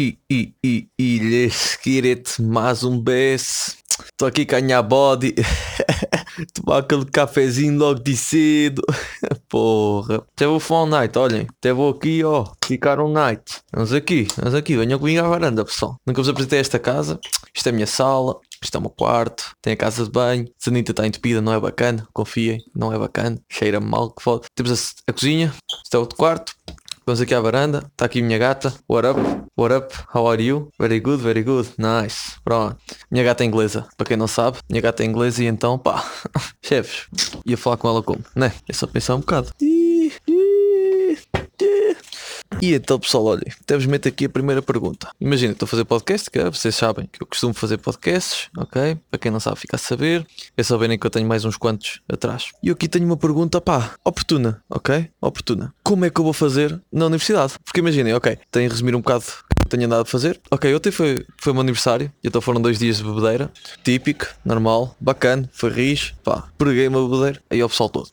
E, e, e, e, get it, mais um BS. Estou aqui com a minha body. Tomar aquele cafezinho logo de cedo. Porra. Vou fumar um night, olhem. Vou aqui, ó. Ficar um night. Vamos aqui, vamos aqui. Venham comigo à varanda, pessoal. Nunca vos apresentei esta casa. Isto é a minha sala. Isto é o meu quarto. Tem a casa de banho. A sanita está entupida, não é bacana. Confiem, não é bacana. Cheira mal, que foda. Temos a, a cozinha. Isto é outro quarto. Vamos aqui à varanda. Está aqui minha gata. What up? What up? How are you? Very good, very good. Nice. Pronto. Minha gata é inglesa. Para quem não sabe, minha gata é inglesa e então, pá. Chefes. Ia falar com ela como? Né? É só pensar um bocado. E então, pessoal, olhem, temos meter aqui a primeira pergunta. Imagina, estou a fazer podcast, que vocês sabem que eu costumo fazer podcasts, ok? Para quem não sabe, fica a saber. É só verem que eu tenho mais uns quantos atrás. E aqui tenho uma pergunta, pá, oportuna, ok? Oportuna. Como é que eu vou fazer na universidade? Porque imaginem, ok, tenho a resumir um bocado tenho andado a fazer. Ok, ontem foi, foi o meu aniversário, então foram dois dias de bebedeira. Típico, normal, bacana, foi rijo, pá, preguei uma bebedeira, aí ao pessoal todo.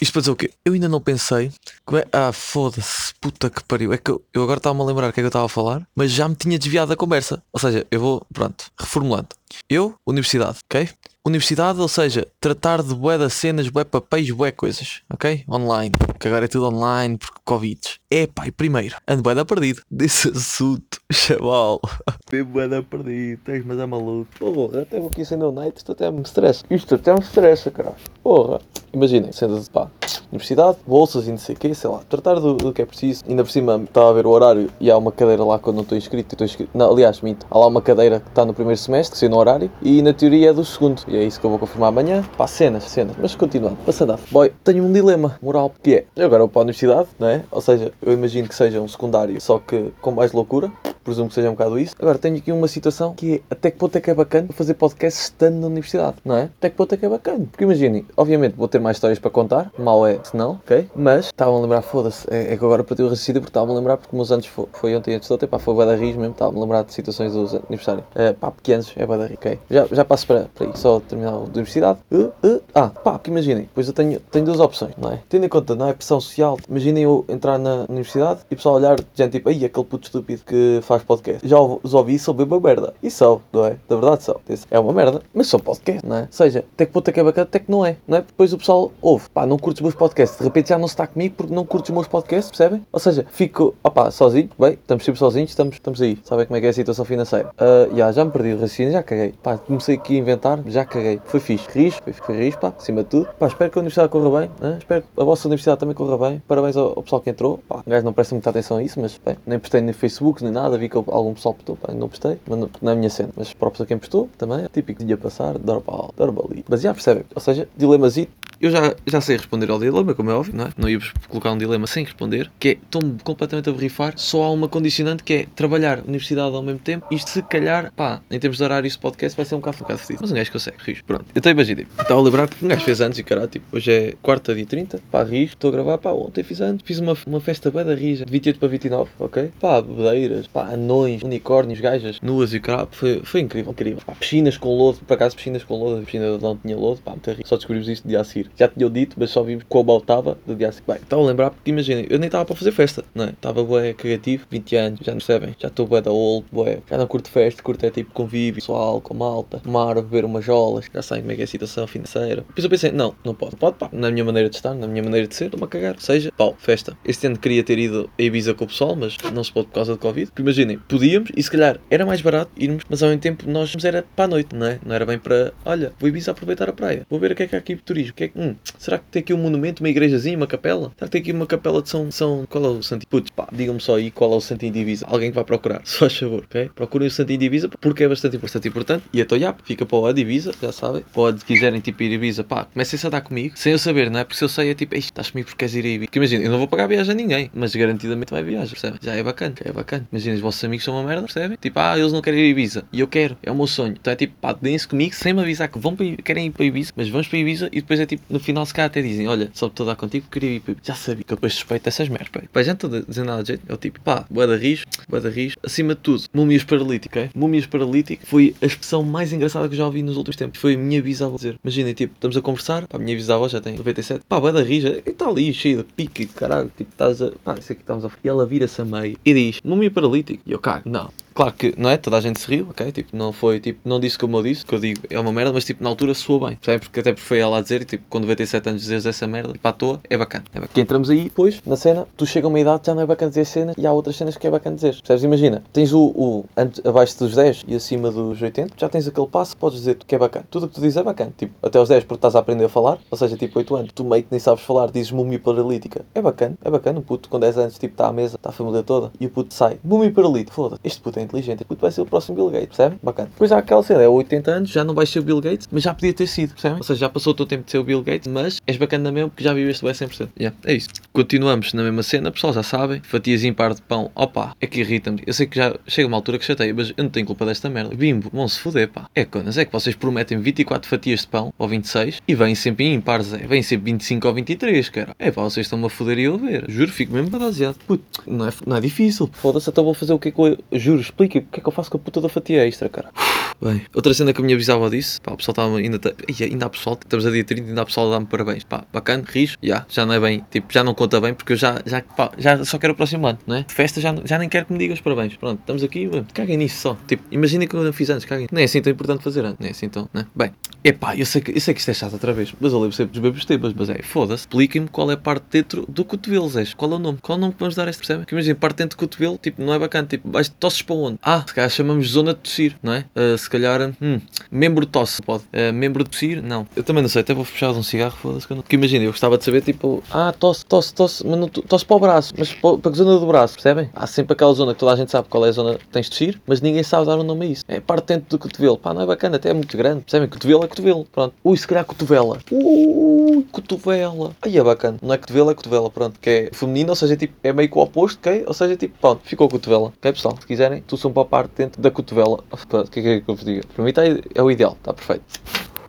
Isto para dizer o quê? Eu ainda não pensei. Como é? Ah, foda-se, puta que pariu. É que eu, eu agora estava-me a lembrar o que é que eu estava a falar, mas já me tinha desviado da conversa. Ou seja, eu vou, pronto, reformulando. Eu, universidade, ok? Universidade, ou seja, tratar de bué das cenas, bué papéis, bué coisas, ok? Online, que agora é tudo online porque Covid. É pai, primeiro, ando bué da perdido desse assunto, chaval. Bem bué da perdido, tens, mas é maluco. Porra, até vou aqui acender o night, isto até me estressa. Isto até me estressa, cara. Porra. Imaginem, sendo pá, universidade, bolsas e não sei o quê, sei lá, tratar do, do, que é preciso. Ainda por cima, estava a ver o horário e há uma cadeira lá quando não estou inscrito. Estou inscrito. Não, aliás, minto, há lá uma cadeira que está no primeiro semestre, que sei no horário, e na teoria é do segundo. E é isso que eu vou confirmar amanhã. Pá, cenas, cenas. Mas continuando, passando a. Boy, tenho um dilema moral, que é, eu agora vou para a universidade, não é? Ou seja, eu imagino que seja um secundário, só que com mais loucura presumo que seja um bocado isso. Agora, tenho aqui uma situação que é até que ponto é que é bacana fazer podcast estando na universidade, não é? Até que ponto é que é bacana. Porque imaginem, obviamente vou ter mais histórias para contar, mal é se não, ok? Mas estavam a lembrar, foda-se, é, é, que agora ter o raciocínio porque estavam a lembrar porque meus anos foi, foi ontem antes de ontem, pá, foi o da Riz mesmo, estavam a lembrar de situações dos aniversários. Uh, pá, pequenos, é da Riz, ok? Já, já passo para, para aí, só terminar a universidade. Uh, uh, ah, pá, que imaginem, pois eu tenho, tenho duas opções, não é? Tendo em conta, não é? Pressão social, imaginem eu entrar na universidade e o pessoal olhar, gente, tipo, aí aquele puto estúpido que faz podcast. Já os ouvi sobre uma merda. E são, não é? Da verdade são. É uma merda, mas são podcast, não é? Ou seja, até que ponto é que é bacana, até que não é, não é? Depois o pessoal ouve, pá, não curtes meus podcasts, de repente já não está comigo porque não curtes os meus podcasts, percebem? Ou seja, fico, opá, sozinho, bem, estamos sempre sozinhos, estamos, estamos aí, sabem como é que é a situação financeira. Uh, yeah, já me perdi o raciocínio, já caguei. Pá, comecei aqui a inventar, já caguei. Foi fixe, rijo, foi, foi rijo, pá, acima de tudo. Pá, espero que a universidade corra bem, né? espero que a vossa universidade também corra bem. Parabéns ao, ao pessoal que entrou, pá, gajo não presta muita atenção a isso, mas, bem, nem postei no Facebook nem nada, vi que algum pessoal postou, pá, não postei, mas não, não é a minha cena. Mas próprio a quem postou, também, é típico de ia passar, drop out, drop ali. Mas já percebem, ou seja, dilemasito eu já, já sei responder ao dilema, como é óbvio, não é? Não ia colocar um dilema sem responder, que é, estou-me completamente a borrifar, só há uma condicionante que é trabalhar universidade ao mesmo tempo, isto se calhar, pá, em termos de horário de podcast vai ser um bocado, bocado fedido. Mas um gajo consegue, risco. Pronto, então imaginei, estava a lembrar que um gajo fez anos e caralho, tipo, hoje é quarta dia 30, pá, risco, estou a gravar, pá, ontem fiz anos, fiz uma, uma festa bem da rija, de 28 para 29, ok? Pá, bebedeiras, pá, anões, unicórnios, gajas, nuas e caralho, foi, foi incrível, incrível. Pá, piscinas com lodo, por acaso piscinas com lodo, a piscina não tinha lodo, pá, muito rico. Só descobrimos isto de a seguir. Já tinha dito, mas só vimos qual mal estava do dia a seguir. Bem, a lembrar porque imaginem, eu nem estava para fazer festa, não é? Estava bué cagativo, 20 anos, já percebem? Já estou bué da old, bué. Já não curto festa, curto é tipo convívio, pessoal, com malta, tomar, beber umas jolas, já sabem como é que é a situação financeira. Depois eu pensei, não, não pode, pode, pá, na minha maneira de estar, na minha maneira de ser, estou-me a cagar. Seja, pau, festa. Este ano queria ter ido a Ibiza com o pessoal, mas não se pode por causa do Covid. Porque imaginem, podíamos e se calhar era mais barato irmos, mas ao mesmo tempo nós era para a noite, não é? Não era bem para, olha, vou Ibiza aproveitar a praia, vou ver o que é que há aqui de turismo, o que é que, hum, será que tem aqui um monumento, uma igrejazinha, uma capela? Será que tem aqui uma capela de São. São qual é o Santo? Putz, pá, digam-me só aí qual é o Santo Indivisa. Alguém que vai procurar, se faz favor, ok? Procurem o Santo Indivisa porque é bastante, bastante importante. E então, já, fica para o Divisa, já sabem. Pode, quiserem tipo ir a Ibiza, pá, comecem a dar comigo, sem eu saber, não é? Porque se eu sei, é tipo, estás comigo porque queres ir a Ibiza. Porque imagina, eu não vou pagar viagem a ninguém, mas garantidamente vai viajar, percebe? Já é bacana, já é bacana. Imagina, os vossos amigos são uma merda, percebem? Tipo, ah, eles não querem ir a Ibiza e eu quero, é o meu sonho. Então é tipo, pá, deem-se comigo sem me avisar que vão para, querem ir para a Ibiza, mas vamos para a Ibiza e depois é tipo, no final se calhar até dizem, olha, só estou a dar contigo, queria ir para a. Já sabia que eu depois suspeito dessas merdas, pá. Pá, já não estou a dizer nada de jeito, é o tipo, pá, boa da rijo, boa da rijo. Acima de tudo, múmias paralíticas, é? Múmias paralíticas foi a expressão mais engraçada que eu já ouvi nos últimos tempos. Foi a minha bisavó dizer. Imaginem, tipo, estamos a conversar, pá, a minha bisavó já tem 97, pá, boa da rija, e está ali cheio de pique, caralho, tipo, estás a, pá, isso aqui estamos a... E ela vira-se a meio e diz, múmia paralítica. E eu cago, não. Claro que, não é? Toda a gente se riu, ok? Tipo, não foi, tipo, não disse como eu disse, que eu digo é uma merda, mas tipo, na altura soou bem, percebe? Porque até porque foi ela a dizer, tipo, com 97 anos dizes essa merda, tipo, à toa, é bacana. É bacana. Que entramos aí, depois, na cena, tu chega a uma idade já não é bacana dizer cenas e há outras cenas que é bacana dizer. Percebes? Imagina, tens o, o antes, abaixo dos 10 e acima dos 80, já tens aquele passo, podes dizer que é bacana. Tudo o que tu dizes é bacana. Tipo, até aos 10 porque estás a aprender a falar, ou seja, tipo 8 anos, tu meio que nem sabes falar, dizes múmia paralítica. É bacana, é bacana. O puto com 10 anos, tipo, está à mesa, está a família toda, e o puto sai, múmia paralítica. Foda-se, este puto é inteligente, puto vai ser o próximo Bill Gates, percebe? Bacana. Depois há aquela cena, é 80 anos, já não vais ser o Bill Gates, mas já podia ter sido, percebe? Ou seja, já passou o teu tempo de ser o Bill Gates, mas és bacana mesmo porque já viveste bem 100%. Yeah, é isso. Continuamos na mesma cena, pessoal já sabem, fatias impar de pão, opa, é que irrita-me. Eu sei que já chega uma altura que chateia, mas eu não tenho culpa desta merda. Bimbo, vão se foder, pá. É conas, é que vocês prometem 24 fatias de pão, ou 26, e vêm sempre em impares, é. Vêm sempre 25 ou 23, cara. É pá, vocês estão-me a foder e eu a ver. Juro, fico mesmo baseado. Puto, não é, não é difícil. Foda-se, então vou fazer o que é que eu... Juro, explica o que é que eu faço com a puta da fatia extra, cara. Bem, outra cena que me avisava disso, pá, o pessoal estava ainda, ainda há pessoal, estamos a dia 30 ainda há pessoal a dar-me parabéns, pá, bacana, rijo, já, já não é bem, tipo, já não conta bem porque eu já, já, pá, já só quero o próximo ano, não é? De festa já, já nem quero que me digas parabéns, pronto, estamos aqui, caguem nisso só, tipo, imaginem que eu não fiz antes, caguem, nem é assim tão importante fazer antes, nem é assim tão, né? Bem, epá, eu sei, que, eu sei que isto é chato outra vez, mas eu lembro sempre dos bebês temas, mas é, foda-se, expliquem-me qual é a parte dentro do cotovelo, Zé, qual é o nome, qual é o nome que vamos dar a este, percebe? Que imagina, parte dentro do cotovelo, tipo, não é bacana, tipo, tosses para onde? Ah, se calhar chamamos zona de tossir, não é? Uh, se calhar, hum, membro tosse, pode, uh, membro de tossir, não, eu também não sei, até vou fechar de um cigarro, foda-se, que eu não... Porque imagina, eu gostava de saber, tipo, ah, tosse, tosse, tosse, mas não, tosse para o braço, mas para, para a zona do braço, percebem? Há sempre aquela zona que toda a gente sabe qual é a zona que tens de tossir, mas ninguém sabe dar um nome a isso. É parte dentro do cotovelo, pá, não é bacana, até é muito grande, percebem? Cotovelo é cotovelo, pronto. Ui, se calhar cotovela. Ui, cotovela. Aí é bacana, não é cotovelo, é cotovela, pronto, que é feminino, ou seja, tipo, é meio que o oposto, ok? Ou seja, tipo, pronto, ficou cotovela, ok pessoal? Se quiserem, tu são para a parte dentro da cotovela. O que é que é que eu vos digo? Para mim tá, é o ideal, está perfeito.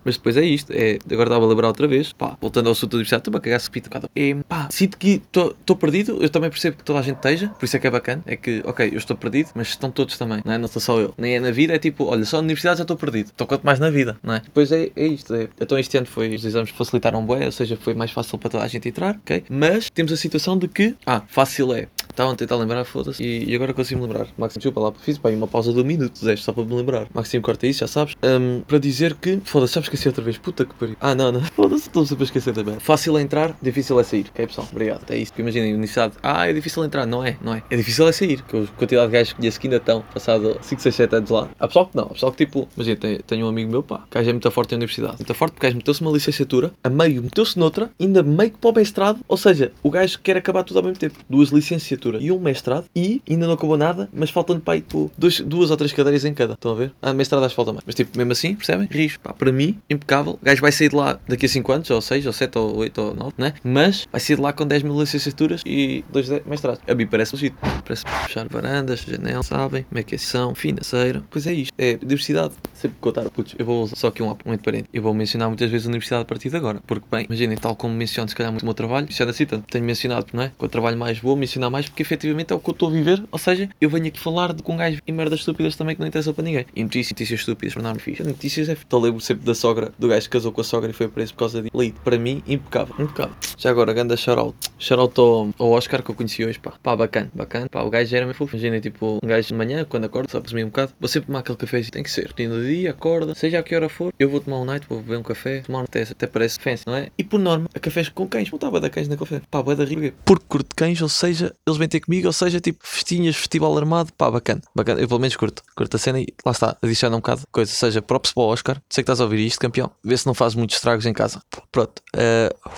Mas depois é isto, é, agora estava a lembrar outra vez, pá, voltando ao assunto da universidade, estou-me a cagar se pito cada é, pá, sinto que estou perdido, eu também percebo que toda a gente esteja, por isso é que é bacana, é que, ok, eu estou perdido, mas estão todos também, não é? Não estou só eu. Nem é na vida, é tipo, olha, só na universidade já estou perdido, estou quanto mais na vida, não é? Depois é, é isto, é, então este ano foi, os exames facilitaram bem, ou seja, foi mais fácil para toda a gente entrar, ok? Mas temos a situação de que, ah, fácil é, estavam a tentar lembrar, foda-se, e, agora consigo me lembrar. Maxime, desculpa lá, fiz bem uma pausa de um minuto, Zé, só para me lembrar. Maxime, corta isso, já sabes, um, para dizer que, foda-se, já me esqueci outra vez, puta que pariu. Ah, não, não. Foda-se, estou sempre a esquecer também. Fácil é entrar, difícil é sair. Ok, pessoal? Obrigado. É isso. Porque imaginem, universidade. Ah, é difícil entrar. Não é, não é. É difícil é sair. Que a quantidade de gajos que conheço que ainda estão, passado 5, 6, 7 anos lá. Há pessoal que não. Há pessoal que tipo. Imagina, tenho, um amigo meu, pá. O gajo é muito forte na universidade. Muito forte porque o gajo meteu-se uma licenciatura, a meio meteu-se noutra, ainda meio que para o mestrado. Ou seja, o gajo quer acabar tudo ao mesmo tempo. Duas licenciaturas e um mestrado. E ainda não acabou nada, mas faltam-lhe, pá, tipo, dois, duas ou três cadeiras em cada. Estão a ver? Ah, mestrado acho que falta mais. Mas tipo, mesmo assim, percebem? Risco. Pá, para mim, impecável. O gajo vai sair de lá daqui a 5 anos, ou 6, ou 7, ou 8, ou 9, né? Mas vai sair de lá com 10 mil licenciaturas e 2 mestrados. A mim parece legítimo. Parece fechar varandas, janela, sabem? Como é que é são, financeira. Pois é isto. É diversidade. Sempre contar, putz, eu vou usar só aqui um muito parente. Eu vou mencionar muitas vezes a universidade a partir de agora. Porque, bem, imaginem, tal como menciono se calhar muito o meu trabalho, já assim tanto. Tenho mencionado, não é? O trabalho mais vou mencionar mais porque efetivamente é o que eu estou a viver. Ou seja, eu venho aqui falar de com um gajo e merdas estúpidas também que não interessam para ninguém. E notícias, notícias estúpidas para não me fixe. Notícias é. Então lembro sempre da sogra, do gajo que casou com a sogra e foi preso por causa de lead. Para mim, impecável, impecável. Já agora, ganda shoutout. Shoutout ao, ao Oscar que eu conheci hoje, pá. Pá, bacana, bacana. Pá, o gajo era meu fofo. Imagina, tipo, um gajo de manhã, quando acorda, só presumir um bocado. Vou sempre tomar aquele café, tem que ser. Do dia, acorda, seja a que hora for, eu vou tomar um night, vou beber um café, tomar um até, até parece fancy, não é? E por norma, a cafés com cães, não estava da cães na café. Pá, boa da riga. Porque curto cães, ou seja, eles vêm ter comigo, ou seja, tipo, festinhas, festival armado, pá, bacana, bacana. Eu pelo menos curto, curto a cena e lá está, adiciona um bocado coisa. Seja, props para o Oscar, sei que estás a ouvir isto, campeão. Vê se não faz muitos estragos em casa. Pronto. Uh,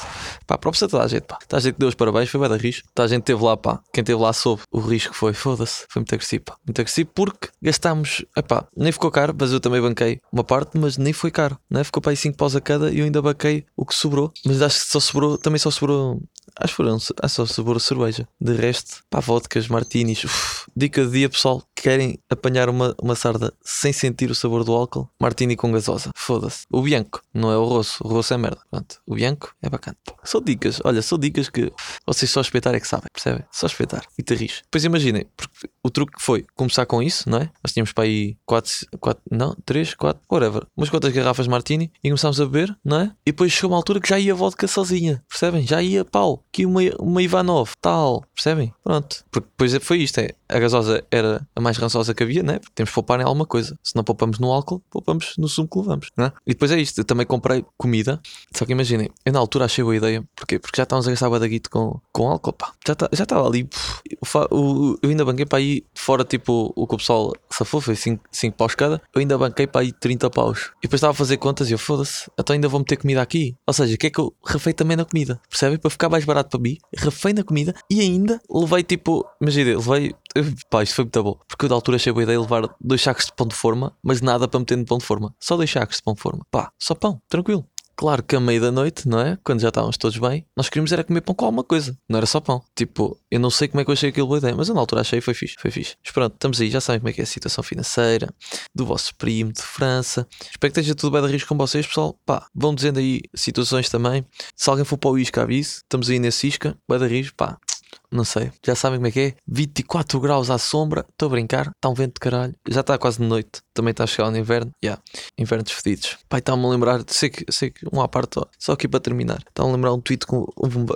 pá, props a toda a gente, pá. Toda a gente deu os parabéns, foi bem da risco. Toda a gente teve lá, pá. Quem teve lá soube o risco que foi. Foda-se, foi muito agressivo, pá. Muito agressivo porque gastámos, epá, nem ficou caro, mas eu também banquei uma parte, mas nem foi caro, né? Ficou para aí 5 paus a cada e eu ainda banquei o que sobrou. Mas acho que só sobrou, também só sobrou Acho que foram, ah, só sobrou cerveja. De resto, pá, vodkas, martinis. Uf, dica de dia, pessoal. Querem apanhar uma, uma sarda sem sentir o sabor do álcool? Martini com gasosa. Foda-se. O Bianco, não é o Rosso. O Rosso é merda. Pronto. O Bianco é bacana. São dicas. Olha, são dicas que vocês só espetar é que sabem. Percebem? Só espetar. E te ris. Depois imaginem, porque o truque foi começar com isso, não é? Nós tínhamos para aí 4, 4 não, 3, 4, whatever. Umas quantas garrafas de Martini e começámos a beber, não é? E depois chegou uma altura que já ia vodka sozinha. Percebem? Já ia pau. Aqui uma, uma Ivanov, tal. Percebem? Pronto. Porque depois foi isto. É a gasosa era a mais rançosa que havia, né? Porque temos que poupar em alguma coisa. Se não poupamos no álcool, poupamos no sumo que levamos, né? E depois é isto, eu também comprei comida. Só que imaginem, eu na altura achei boa ideia. Porquê? Porque já estávamos a gastar da guito com, com álcool, pá. Já estava já estava ali. Eu ainda banquei para aí fora, tipo, o que o pessoal safou, foi 5 paus cada. Eu ainda banquei para aí 30 paus. E depois estava a fazer contas e eu, foda-se, então ainda vou meter comida aqui. Ou seja, o que é que eu refei também na comida? Percebem? Para ficar mais barato para mim, refei na comida e ainda levei tipo, imagina, levei Pá, isto foi muito bom. Porque eu da altura achei boa ideia levar dois sacos de pão de forma, mas nada para meter no pão de forma. Só dois sacos de pão de forma. Pá, só pão, tranquilo. Claro que a meia da noite, não é? Quando já estávamos todos bem, nós queríamos era comer pão com alguma coisa. Não era só pão. Tipo, eu não sei como é que eu achei aquilo boa ideia, mas eu na altura achei foi fixe, foi fixe. Mas pronto, estamos aí, já sabem como é que é a situação financeira do vosso primo de França. Espero que esteja tudo bem de risco com vocês, pessoal. Pá, vão dizendo aí situações também. Se alguém for para o Isca, avise. Estamos aí nesse Isca, bem de risco, pá. Não sei, já sabem como é que é? 24 graus à sombra, estou a brincar, está um vento de caralho, já está quase de noite, também está a chegar no inverno, já, yeah. invernos fedidos. Pai, está-me a lembrar, sei que, sei que um à parte, só aqui para terminar, está-me a lembrar um tweet com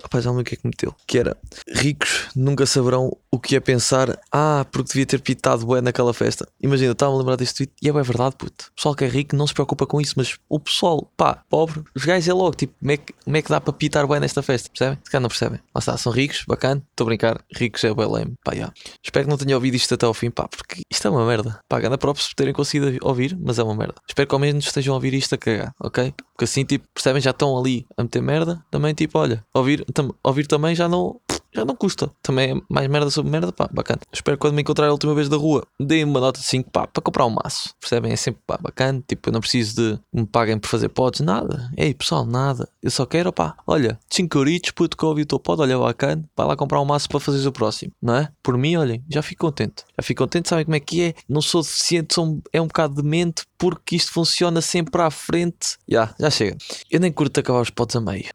rapaz, já o que é que meteu, que era ricos nunca saberão o que é pensar, ah, porque devia ter pitado bué naquela festa. Imagina, estava a lembrar deste tweet e é bem verdade, puto. O pessoal que é rico não se preocupa com isso, mas o pessoal, pá, pobre, os gajos é logo, tipo, como é que, como é que dá para pitar bué nesta festa, percebem? Se calhar não percebem. Lá está, são ricos, bacana, estou a brincar, ricos é o lame, pá, yeah. Espero que não tenham ouvido isto até ao fim, pá, porque isto é uma merda. Pá, ganda próprio por terem conseguido ouvir, mas é uma merda. Espero que ao menos estejam a ouvir isto a cagar, ok? Porque assim, tipo, percebem, já estão ali a meter merda, também, tipo, olha, ouvir, tam, ouvir também já não já não custa. Também é mais merda sobre merda, pá, bacana. Espero que quando me encontrar a última vez da rua, deem uma nota de 5, pá, para comprar um maço. Percebem? É sempre, pá, bacana. Tipo, eu não preciso de me paguem por fazer pods, nada. Ei, pessoal, nada. Eu só quero, pá, olha, 5 euritos, puto, que ouvi o teu pod, olha, bacana. Vai lá comprar um maço para fazer o próximo, não é? Por mim, olhem, já fico contente. Já fico contente, sabem como é que é? Não sou deficiente, sou, é um bocado de mente, porque isto funciona sempre à frente. Já, já chega. Eu nem curto acabar os pods a meio.